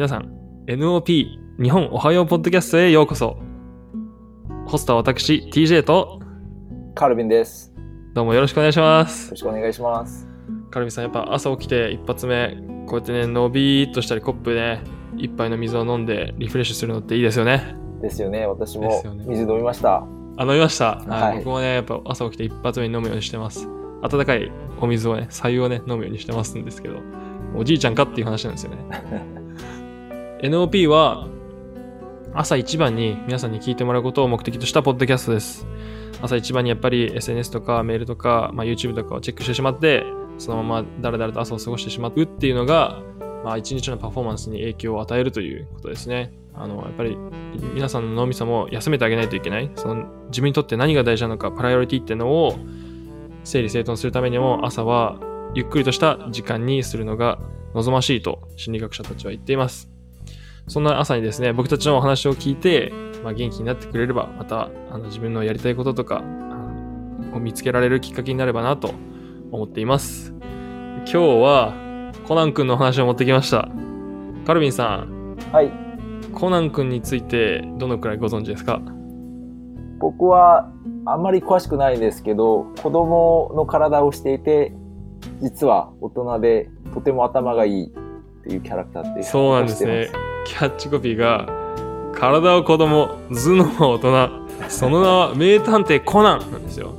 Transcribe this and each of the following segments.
皆さん、NOP 日本おはようポッドキャストへようこそ。ホストは私、TJ と、カルビンです。よどうもよろしくお願いします。ろしくお願いします。カルビさん、やっぱ朝起きて一発目、こうやってね、のびーっとしたりコップでね、一杯の水を飲んでリフレッシュするのっていいですよね。ですよね。私も水飲みました。あ、飲みました。はいはい僕もね、やっぱ朝起きて一発目に飲むようにしてます。温かいお水をね、白湯をね、飲むようにしてますんですけど、おじいちゃんかっていう話なんですよね。NOP は、朝一番に皆さんに聞いてもらうことを目的としたポッドキャストです。朝一番にやっぱり SNS とかメールとか、まあ、YouTube とかをチェックしてしまって、そのままだらだらと朝を過ごしてしまうっていうのが、まあ、一日のパフォーマンスに影響を与えるということですね。あの、やっぱり皆さんの脳みそも休めてあげないといけない。その自分にとって何が大事なのか、パライオリティっていうのを整理整頓するためにも朝はゆっくりとした時間にするのが望ましいと心理学者たちは言っています。そんな朝にですね、僕たちのお話を聞いて、まあ、元気になってくれれば、またあの自分のやりたいこととかを見つけられるきっかけになればなと思っています。今日はコナン君のお話を持ってきました。カルビンさん、はい。コナン君についてどのくらいご存知ですか？僕はあんまり詳しくないんですけど、子供の体をしていて、実は大人でとても頭がいいっていうキャラクターってそうなんですね。キャッチコピーが、体は子供、頭脳は大人、その名は名探偵コナンなんですよ。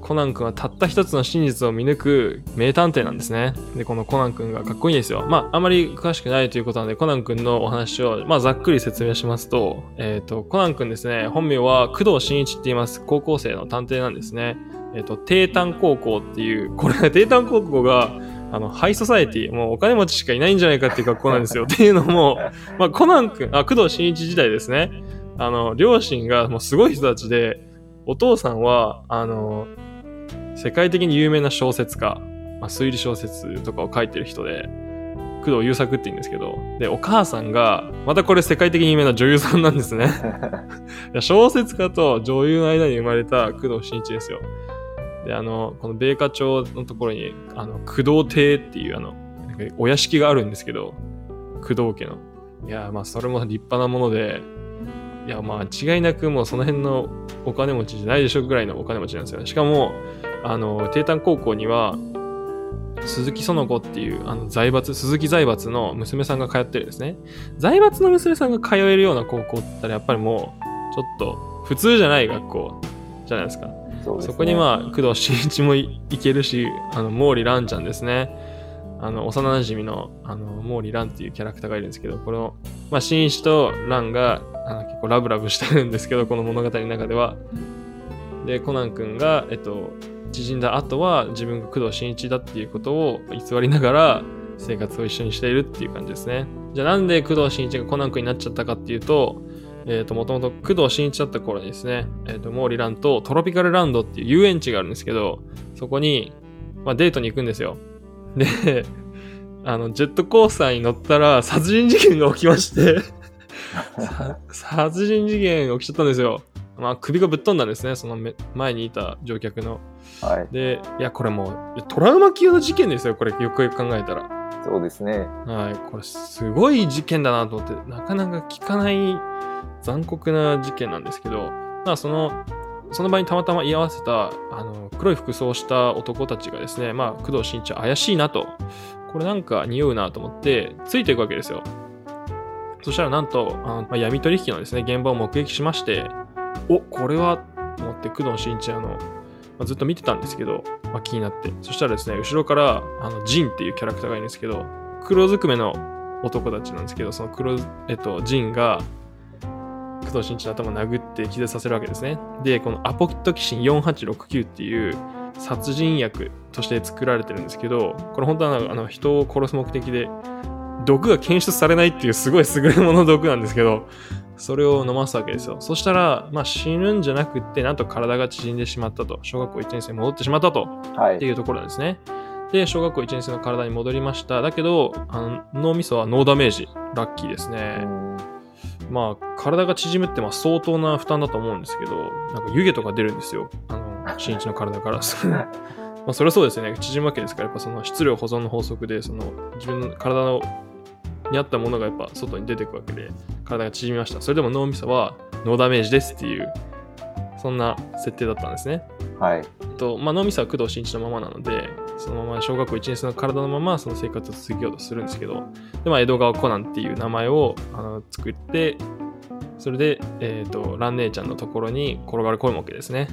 コナン君はたった一つの真実を見抜く名探偵なんですね。で、このコナン君がかっこいいんですよ。まあ、あまり詳しくないということなので、コナン君のお話を、まあ、ざっくり説明しますと、えっ、と、コナン君ですね、本名は工藤新一って言います。高校生の探偵なんですね。えっ、と、帝丹高校っていう、これ、帝丹高校が、あの、ハイソサエティ、もうお金持ちしかいないんじゃないかっていう学校なんですよ。っていうのも、まあ、コナン君、あ、工藤新一時代ですね。あの、両親がもうすごい人たちで、お父さんは、あの、世界的に有名な小説家、まあ、推理小説とかを書いてる人で、工藤優作って言うんですけど、で、お母さんが、またこれ世界的に有名な女優さんなんですね。小説家と女優の間に生まれた工藤新一ですよ。で、あの、この米花町のところに、あの、工藤邸っていうあの、お屋敷があるんですけど、工藤家の。いや、まあ、それも立派なもので、いや、まあ、違いなくもうその辺のお金持ちじゃないでしょぐらいのお金持ちなんですよね。しかも、あの、帝丹高校には、鈴木園子っていう、あの、財閥、鈴木財閥の娘さんが通ってるんですね。財閥の娘さんが通えるような高校って言ったら、やっぱりもう、ちょっと、普通じゃない学校じゃないですか。そねそこにまあ、工藤新一もいけるし、あの、毛利蘭ちゃんですね。あの、幼馴染の、あの、毛利蘭っていうキャラクターがいるんですけど、この、まあ、新一と蘭が、あの、結構ラブラブしてるんですけど、この物語の中では。で、コナン君が、えっと、縮んだ後は、自分が工藤新一だっていうことを偽りながら、生活を一緒にしているっていう感じですね。じゃあなんで工藤新一がコナン君になっちゃったかっていうと、えっ、と、もともと工藤新一だった頃にですね、えっ、と、毛利蘭とトロピカルランドっていう遊園地があるんですけど、そこに、まあ、デートに行くんですよ。で、あの、ジェットコースターに乗ったら殺人事件が起きまして さ殺人事件が起きちゃったんですよ。まあ、首がぶっ飛んだんですね、そのめ前にいた乗客の。はい。で、いや、これもう、トラウマ級の事件ですよ、これ、よくよく考えたら。そうですね。はい、これすごい事件だなと思って、なかなか聞かない残酷な事件なんですけど、まあその、その場にたまたま居合わせた、あの、黒い服装をした男たちがですね、まあ工藤新一怪しいなと、これなんか匂うなと思って、ついていくわけですよ。そしたらなんと、あのまあ、闇取引のですね、現場を目撃しまして、お、これは、と思って工藤新一あの、まあ、ずっと見てたんですけど、まあ、気になって。そしたらですね、後ろから、あの、ジンっていうキャラクターがいるんですけど、黒ずくめの男たちなんですけど、その黒、えっと、ジンが、藤新一の頭を殴って気絶させるわけですね。で、このアポトキシン4869っていう殺人薬として作られてるんですけど、これ本当はあの人を殺す目的で、毒が検出されないっていうすごい優れもの毒なんですけど、それを飲ますわけですよ。そしたら、まあ死ぬんじゃなくって、なんと体が縮んでしまったと。小学校1年生に戻ってしまったと。はい。っていうところなんですね。で、小学校1年生の体に戻りました。だけど、あの脳みそはノーダメージ。ラッキーですうね。んまあ、体が縮むってまあ相当な負担だと思うんですけど、なんか湯気とか出るんですよ。あの、新一の体から。まあ、それはそうですよね。縮むわけですから、やっぱその質量保存の法則で、その自分の体のにあったものがやっぱ外に出てくわけで体が縮みましたそれでも脳みそはノーダメージですっていうそんな設定だったんですねはい。と、まあ、脳みそは工藤新一のままなのでそのまま小学校1年生の体のままその生活を続けようとするんですけどで、まあ、江戸川コナンっていう名前をあの作ってそれで、えー、と蘭姉ちゃんのところに転がり込むわけですね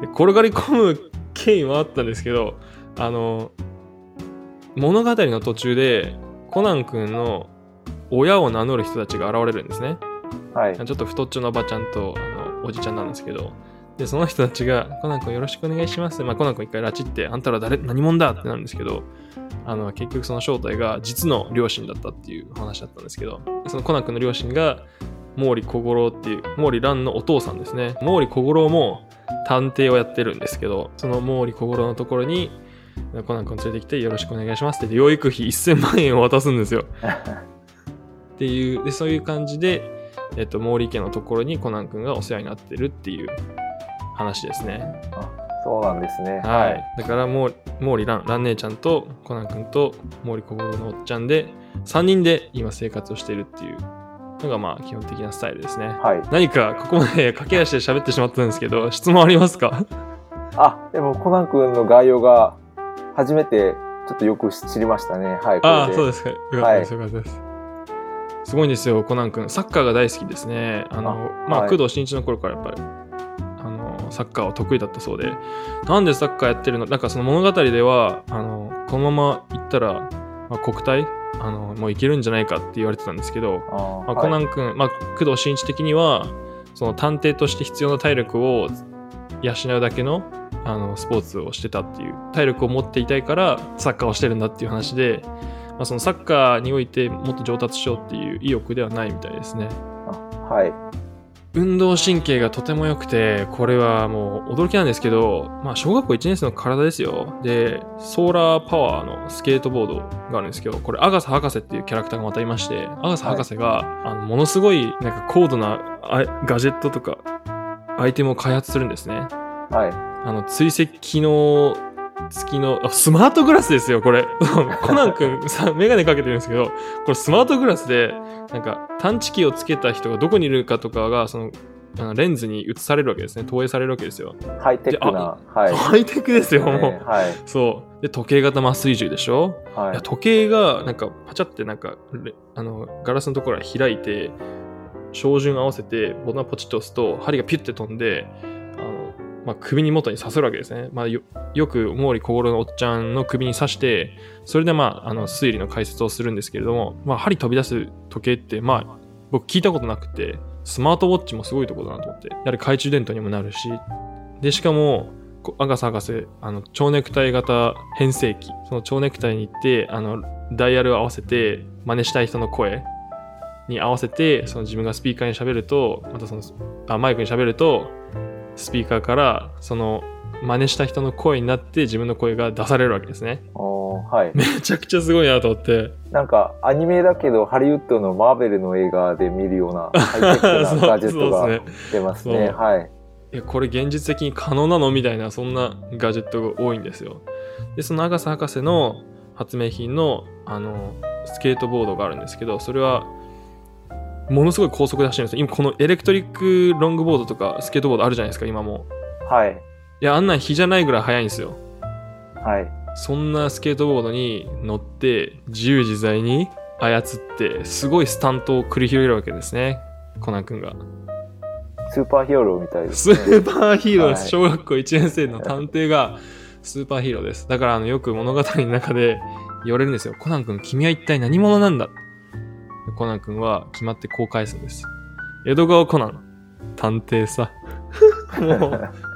で転がり込む経緯もあったんですけどあの物語の途中でコナン君の親を名乗る人たちが現れるんですねはい。ちょっと太っちょのおばちゃんとあのおじちゃんなんですけど、で、その人たちが、コナン君よろしくお願いします。まあ、コナン君一回拉致って、あんたら誰、何者だってなるんですけど、あの、結局その正体が実の両親だったっていう話だったんですけど、そのコナン君の両親が、毛利小五郎っていう、毛利蘭のお父さんですね。毛利小五郎も探偵をやってるんですけど、その毛利小五郎のところに、コナン君連れてきてよろしくお願いしますって言って、養育費1000万円を渡すんですよ。っていう、で、そういう感じで、えっと、毛利家のところにコナン君がお世話になってるっていう話ですね。そうなんですね。はい。だから、もう、毛利蘭、蘭姉ちゃんとコナン君と毛利小五郎のおっちゃんで、3人で今生活をしているっていうのが、まあ、基本的なスタイルですね。はい。何か、ここまで駆け足で喋ってしまったんですけど、質問ありますか？あ、でもコナン君の概要が初めてちょっとよく知りましたね。はい。ああ、そうでですか。よかったです、よかったです。すごいんですよ、コナン君。サッカーが大好きですね。あの、まあ、はい工藤新一の頃からやっぱり、サッカーは得意だったそうで、なんでサッカーやってるの？なんかその物語では、あの、このまま行ったら、まあ、国体？あの、もういけるんじゃないかって言われてたんですけど、まあ、コナはいン君、まあ、工藤新一的には、その探偵として必要な体力を養うだけのあのスポーツをしてたっていう体力を持っていたいからサッカーをしてるんだっていう話で、まあ、そのサッカーにおいてもっと上達しようっていう意欲ではないみたいですね。はい。運動神経がとても良くてこれはもう驚きなんですけど、まあ、小学校1年生の体ですよ。でソーラーパワーのスケートボードがあるんですけどこれアガサ博士っていうキャラクターがまたいましてアガサ博士が、あのものすごいなんか高度なあガジェットとかアイテムを開発するんですね。はい。あの追跡機能付きのあスマートグラスですよこれ コナン君さメガネかけてるんですけどこれスマートグラスでなんか探知機をつけた人がどこにいるかとかがそのレンズに映されるわけですね投影されるわけですよハイテクな。はい。ハイテクですよもう、ねはい。そうで時計型麻酔銃でしょ、はいいや。時計がなんかパチャってなんかレあのガラスのところが開いて照準合わせてボタンポチッと押すと針がピュッて飛んでまあ、首に元に刺さるわけですね、まあ、よく毛利小五郎のおっちゃんの首に刺してそれでまああの推理の解説をするんですけれども、まあ、針飛び出す時計ってまあ僕聞いたことなくてスマートウォッチもすごいところだなと思ってやはり懐中電灯にもなるし。でしかもアガサ博士あの蝶ネクタイ型変声機その蝶ネクタイに行ってあのダイヤルを合わせて真似したい人の声に合わせてその自分がスピーカーに喋るとまたそのあマイクに喋るとスピーカーからその真似した人の声になって自分の声が出されるわけですねはい。めちゃくちゃすごいなと思ってなんかアニメだけどハリウッドのマーベルの映画で見るようなハイテクなガジェットが出ますね。そうはい。いやこれ現実的に可能なのみたいなそんなガジェットが多いんですよでそのアガサ博士の発明品のあのスケートボードがあるんですけどそれはものすごい高速で走るんですよ今このエレクトリックロングボードとかスケートボードあるじゃないですか今もはい。いやあんなん日じゃないぐらい速いんですよはい。そんなスケートボードに乗って自由自在に操ってすごいスタントを繰り広げるわけですねコナン君がスーパーヒーローみたいですスね。ーパーヒーローです。はい小学校1年生の探偵がスーパーヒーローです。だからあのよく物語の中で言われるんですよ。コナン君、君は一体何者なんだコナン君は決まってこう返すんです。江戸川コナン、探偵さ。もう、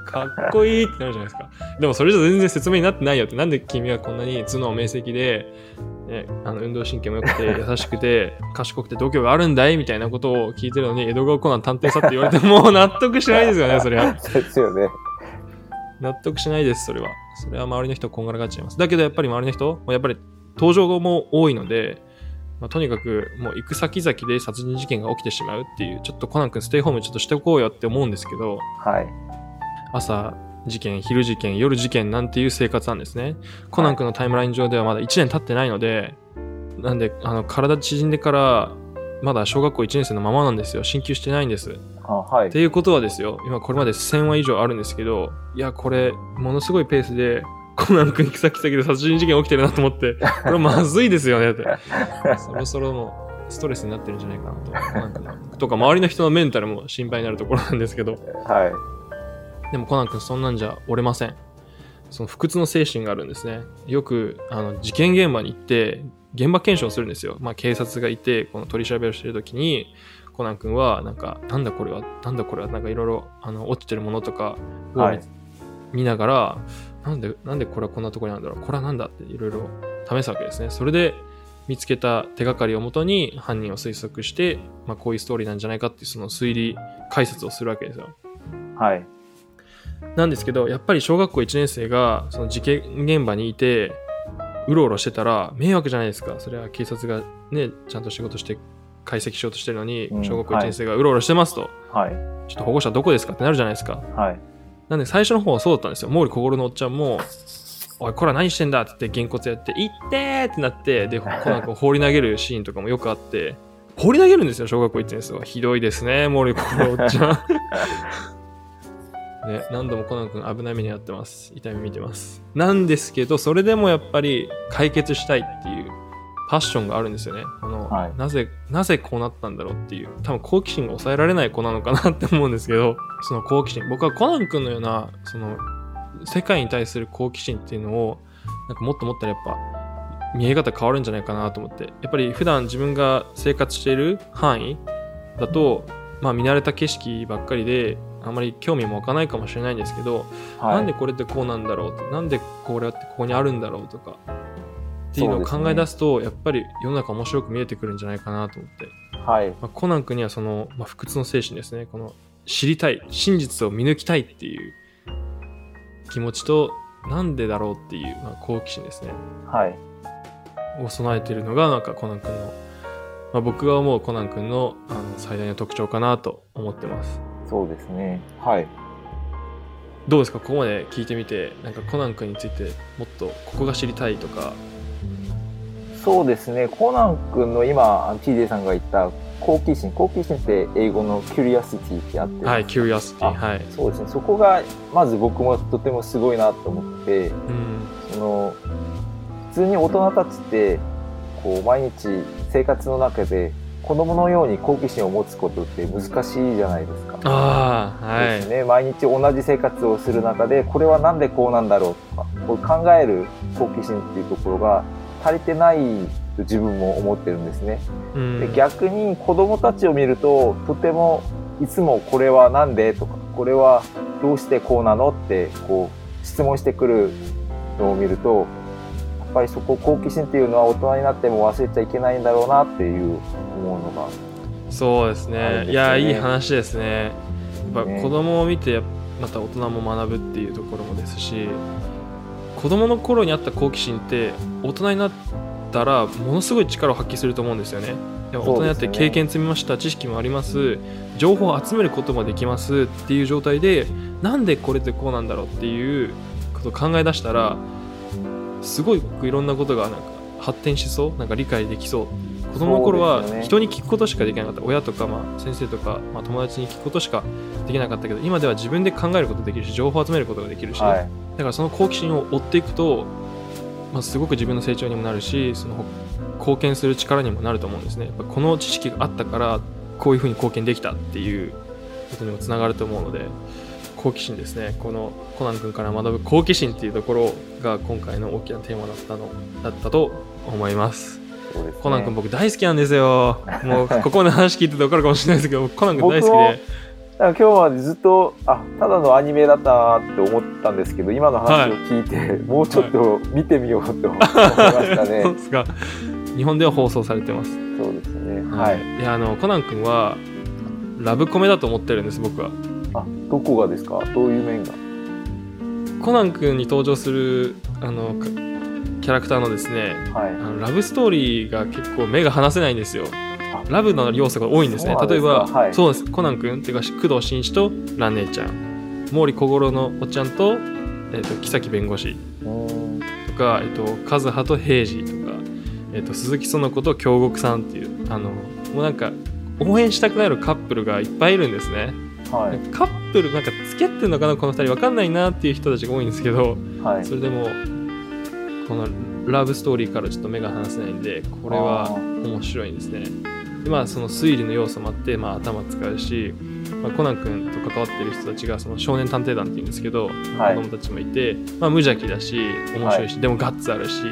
かっこいいってなるじゃないですか。でもそれじゃ全然説明になってないよって。なんで君はこんなに頭脳明晰で、ね、あの運動神経も良くて 優しくて賢くて度胸があるんだいみたいなことを聞いてるのに江戸川コナン探偵さって言われても う納得しないですよね、それは。ですよね。納得しないです、それは。それは周りの人こんがらがっちゃいます。だけどやっぱり周りの人、やっぱり登場も多いので、まあ、とにかくもう行く先々で殺人事件が起きてしまうっていう、ちょっとコナン君ステイホームちょっとしておこうよって思うんですけど、はい。朝事件、昼事件、夜事件なんていう生活なんですね。コナン君のタイムライン上ではまだ1年経ってないので、なんであの体縮んでからまだ小学校1年生のままなんですよ。進級してないんです。あはい。っていうことはですよ、今これまで1000話以上あるんですけど、いや、これ、ものすごいペースで、コナン君行く先々で殺人事件起きてるなと思って、これまずいですよねって。そろそろもうストレスになってるんじゃないかなと。コナン君のとか、周りの人のメンタルも心配になるところなんですけど、はいでもコナン君そんなんじゃ折れません。その不屈の精神があるんですね。よく、あの、事件現場に行って、現場検証するんですよ。まあ、警察がいて、この取り調べをしてるときに、コナン君は、なんか、なんだこれは、なんだこれは、なんかいろいろ、あの、落ちてるものとかを見,、ながら、なんで、なんでこれはこんなところにあるんだろう、これはなんだっていろいろ試すわけですね。それで、見つけた手がかりをもとに犯人を推測して、まあ、こういうストーリーなんじゃないかっていうその推理解説をするわけですよ。はいなんですけど、やっぱり小学校1年生がその事件現場にいて、うろうろしてたら迷惑じゃないですか。それは警察がね、ちゃんと仕事して解析しようとしてるのに、うん小学校1年生がうろうろしてますと、はいちょっと保護者どこですかってなるじゃないですか。はいなんで最初の方はそうだったんですよ。毛利小五郎のおっちゃんも、おい、こら何してんだって言って、げんこつやって、いってーってなって、で、コナン君放り投げるシーンとかもよくあって、放り投げるんですよ、小学校1年生は。ひどいですね、毛利小五郎おっちゃん。ね、何度もコナン君危ない目に遭ってます。痛み見てます。なんですけど、それでもやっぱり解決したいっていうパッションがあるんですよね。この、はいなぜ、なぜこうなったんだろうっていう、多分好奇心が抑えられない子なのかなって思うんですけど、その好奇心。僕はコナン君のような、その、世界に対する好奇心っていうのを、なんかもっともっとやっぱ、見え方変わるんじゃないかなと思って。やっぱり普段自分が生活している範囲だと、まあ見慣れた景色ばっかりで、あんまり興味も湧かないかもしれないんですけど、はいなんでこれってこうなんだろうってなんでこれってここにあるんだろうとかっていうのを考え出すとやっぱり世の中面白く見えてくるんじゃないかなと思って、はい。まあ、コナン君にはその、まあ、不屈の精神ですね。この知りたい真実を見抜きたいっていう気持ちとなんでだろうっていう、まあ、好奇心ですね。はい。を備えているのがなんかコナン君の、まあ、僕が思うコナン君のあの最大の特徴かなと思ってます。そうですね。はい。どうですか？ここまで聞いてみてなんかコナン君についてもっとここが知りたいとかそうですねコナン君の今 TJ さんが言った好奇心好奇心って英語の curiosity ってあってはい、キュリアシティ。あはい。そうですねそこがまず僕もとてもすごいなと思ってうん。その普通に大人たちってこう毎日生活の中で子供のように好奇心を持つことって難しいじゃないですか。ああ、はい。ですね、毎日同じ生活をする中でこれはなんでこうなんだろうとかこう考える好奇心っていうところが足りてないと自分も思ってるんですね。うんで逆に子供たちを見るととてもいつもこれはなんでとかこれはどうしてこうなのってこう質問してくるのを見るとやっぱりそこ好奇心っていうのは大人になっても忘れちゃいけないんだろうなっていう思うのがそうですね。いや、いい話ですね。やっぱね子供を見て、また大人も学ぶっていうところもですし、子供の頃にあった好奇心って、大人になったら、ものすごい力を発揮すると思うんですよね。でも大人になって経験積みました、知識もあります、情報を集めることもできますっていう状態で、なんでこれってこうなんだろうっていうことを考え出したら、すごいいろんなことがなんか発展しそう、なんか理解できそう。子供の頃は人に聞くことしかできなかった、親とか、まあ、先生とか、まあ、友達に聞くことしかできなかったけど今では自分で考えることできるし情報を集めることができるし、はいだからその好奇心を追っていくと、まあ、すごく自分の成長にもなるしその貢献する力にもなると思うんですね。この知識があったからこういうふうに貢献できたっていうことにもつながると思うので好奇心ですね。このコナン君から学ぶ好奇心っていうところが今回の大きなテーマだったのだったと思います。ね。コナン君僕大好きなんですよ。もうここまで話聞いてて分かるかもしれないですけど僕コナン君大好きでだから今日までずっとあただのアニメだったなって思ったんですけど今の話を聞いて、もうちょっと見てみようと思いましたね。そうですか。日本では放送されてます。そうですね。はい。い。やあのコナン君はラブコメだと思ってるんです僕は。あどこがですか？どういう面が？コナン君に登場するあのかキャラクターのですねはい。あのラブストーリーが結構目が離せないんですよラブの要素が多いんですね。例えばかはい。そうです。コナン君っていうか工藤新一と蘭姉ちゃん。毛利小五郎のおっちゃんと,、えっと木崎弁護士。とか、えっと和葉と平次とか、えっと鈴木園子と京極さんっていうあのもうなんか応援したくなるカップルがいっぱいいるんですね。はい。カップルなんか付き合ってんのかなこの2人わかんないなっていう人たちが多いんですけどはい。それでもこのラブストーリーからちょっと目が離せないんでこれはあ面白いんですねでまあその推理の要素もあって、まあ、頭使うし、まあ、コナン君と関わってる人たちがその少年探偵団っていうんですけど、はい。子供たちもいて、まあ、無邪気だし面白いし、でもガッツあるし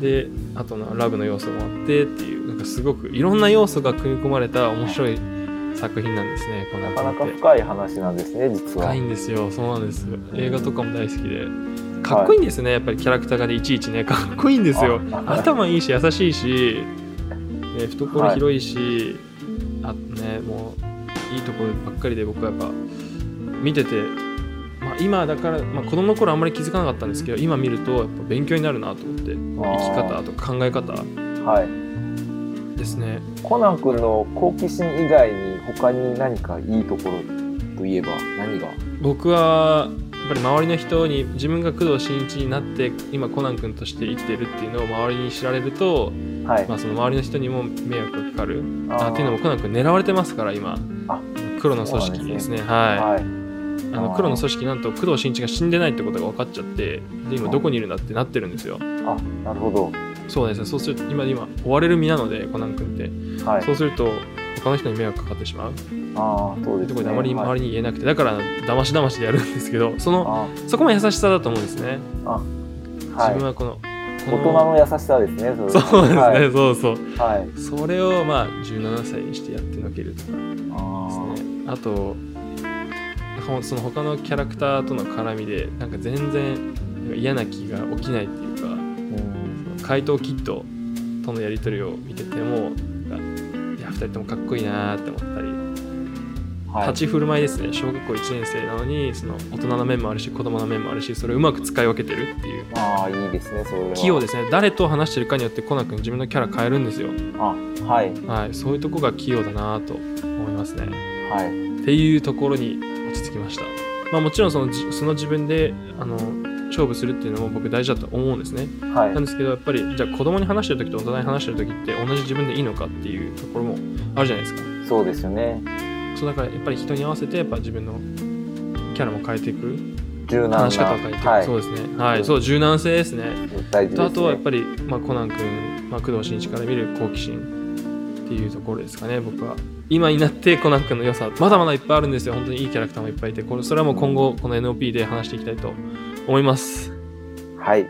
であとのラブの要素もあってっていうなんかすごくいろんな要素が組み込まれた面白い作品なんですねコナンなかなか。深い話なんですね、実は。深いんですよそうなんです。映画とかも大好きで。かっこいいんですね、やっぱりキャラクターがねいちいちねかっこいいんですよ。あ頭いいし優しいし、ね、懐広いし、あねもういいところばっかりで僕はやっぱ見てて、まあ、今だから、まあ、子供の頃あんまり気づかなかったんですけど今見るとやっぱ勉強になるなと思って生き方とか考え方はい。ですね。コナン君の好奇心以外に他に何かいいところといえば何が？僕はやっぱり周りの人に自分が工藤新一になって今コナン君として生きてるっていうのを周りに知られると、はい。まあ、その周りの人にも迷惑がかかる。あっていうのもコナン君狙われてますから今。あ黒の組織ですね。はい。はい。あの黒の組織なんと工藤新一が死んでないってことが分かっちゃってで今どこにいるんだってなってるんですよ。あ、なるほど。そうですねそうすると今今追われる身なのでコナン君って、はい。そうすると他の人に迷惑かかってしまう。ああ、そうですね。ところであまりはい。周りに言えなくて。だから騙し騙しでやるんですけどそのあそこも優しさだと思うんですね、はい。分はこの大人の優しさですね。それそうですね、はい。そうそうはい。それをまあ17歳にしてやってのけるとかあですねあとほその他のキャラクターとの絡みでなんか全然嫌な気が起きないっていうかーうん怪盗キッドとのやり取りを見ててもいや2人ともかっこいいなーって思ったり、はい。立ち振る舞いですね小学校1年生なのにその大人の面もあるし子供の面もあるしそれをうまく使い分けてるっていうああ、いいですね、それは。器用ですね誰と話してるかによってコナン君自分のキャラ変えるんですよ、あ、はい。はい、そういうとこが器用だなと思いますねはい。っていうところに落ち着きました。まあもちろんそのじその自分であの勝負するっていうのも僕大事だと思うんですね。はいなん。ですけどやっぱりじゃあ子供に話してる時と大人に話してる時って同じ自分でいいのかっていうところもあるじゃないですか。そうですよね。そうだからやっぱり人に合わせてやっぱ自分のキャラも変えていく柔軟な。話し方を変えていく、はい。そうですね。はい、そう柔軟性ですね。大事です、ね。とあとはやっぱり、まあ、コナン君、まあ、工藤新一から見る好奇心っていうところですかね僕は今になってコナン君の良さまだまだいっぱいあるんですよ本当にいいキャラクターもいっぱいいてこれそれはもう今後この NOP で話していきたいと思いますはい。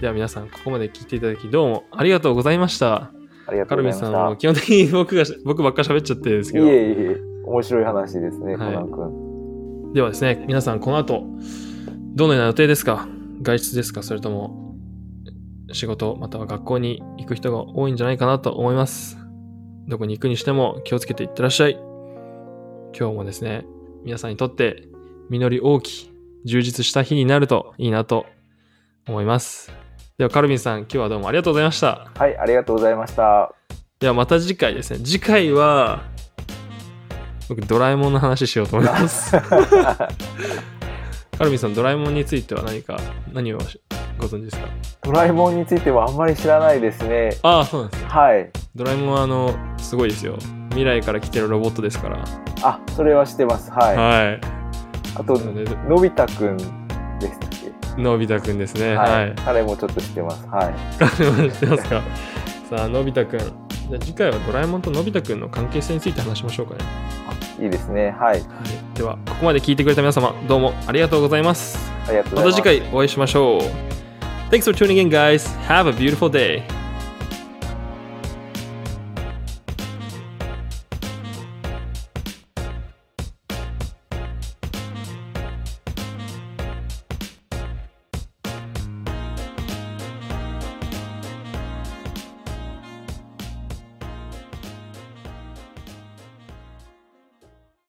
では皆さんここまで聞いていただきどうもありがとうございましたカルビンうございました。さんも基本的に僕が僕ばっか喋っちゃってるんですけど。いえいえ、面白い話ですね、はい。コナン君。ではですね皆さんこの後どのような予定ですか？外出ですか？それとも仕事または学校に行く人が多いんじゃないかなと思います。どこに行くにしても気をつけていってらっしゃい。今日もですね皆さんにとって実り大き充実した日になるといいなと思いますではカルビンさん今日はどうもありがとうございましたはい、ありがとうございました。ではまた次回ですね次回は僕ドラえもんの話しようと思います カルビンさん、ドラえもんについては何か、何をご存知ですか？ドラえもんについてはあんまり知らないですね。ああ、そうなんですね。はい。ドラえもんは、あの、すごいですよ。未来から来てるロボットですから。あ、それは知ってます。はい。はい。あと、なのび太くんでしたっけのび太くんですね。はい。彼もちょっと知ってます。はい。知ってますか？さあ、のび太くん。じゃあ次回はドラえもんとのび太くんの関係性について話しましょうかね。いいですね。はい。はい。では、ここまで聞いてくれた皆様、どうもありがとうございます。ありがとうごまたざいます。次回お会いしましょう。Thanks for tuning in, guys. Have a beautiful day.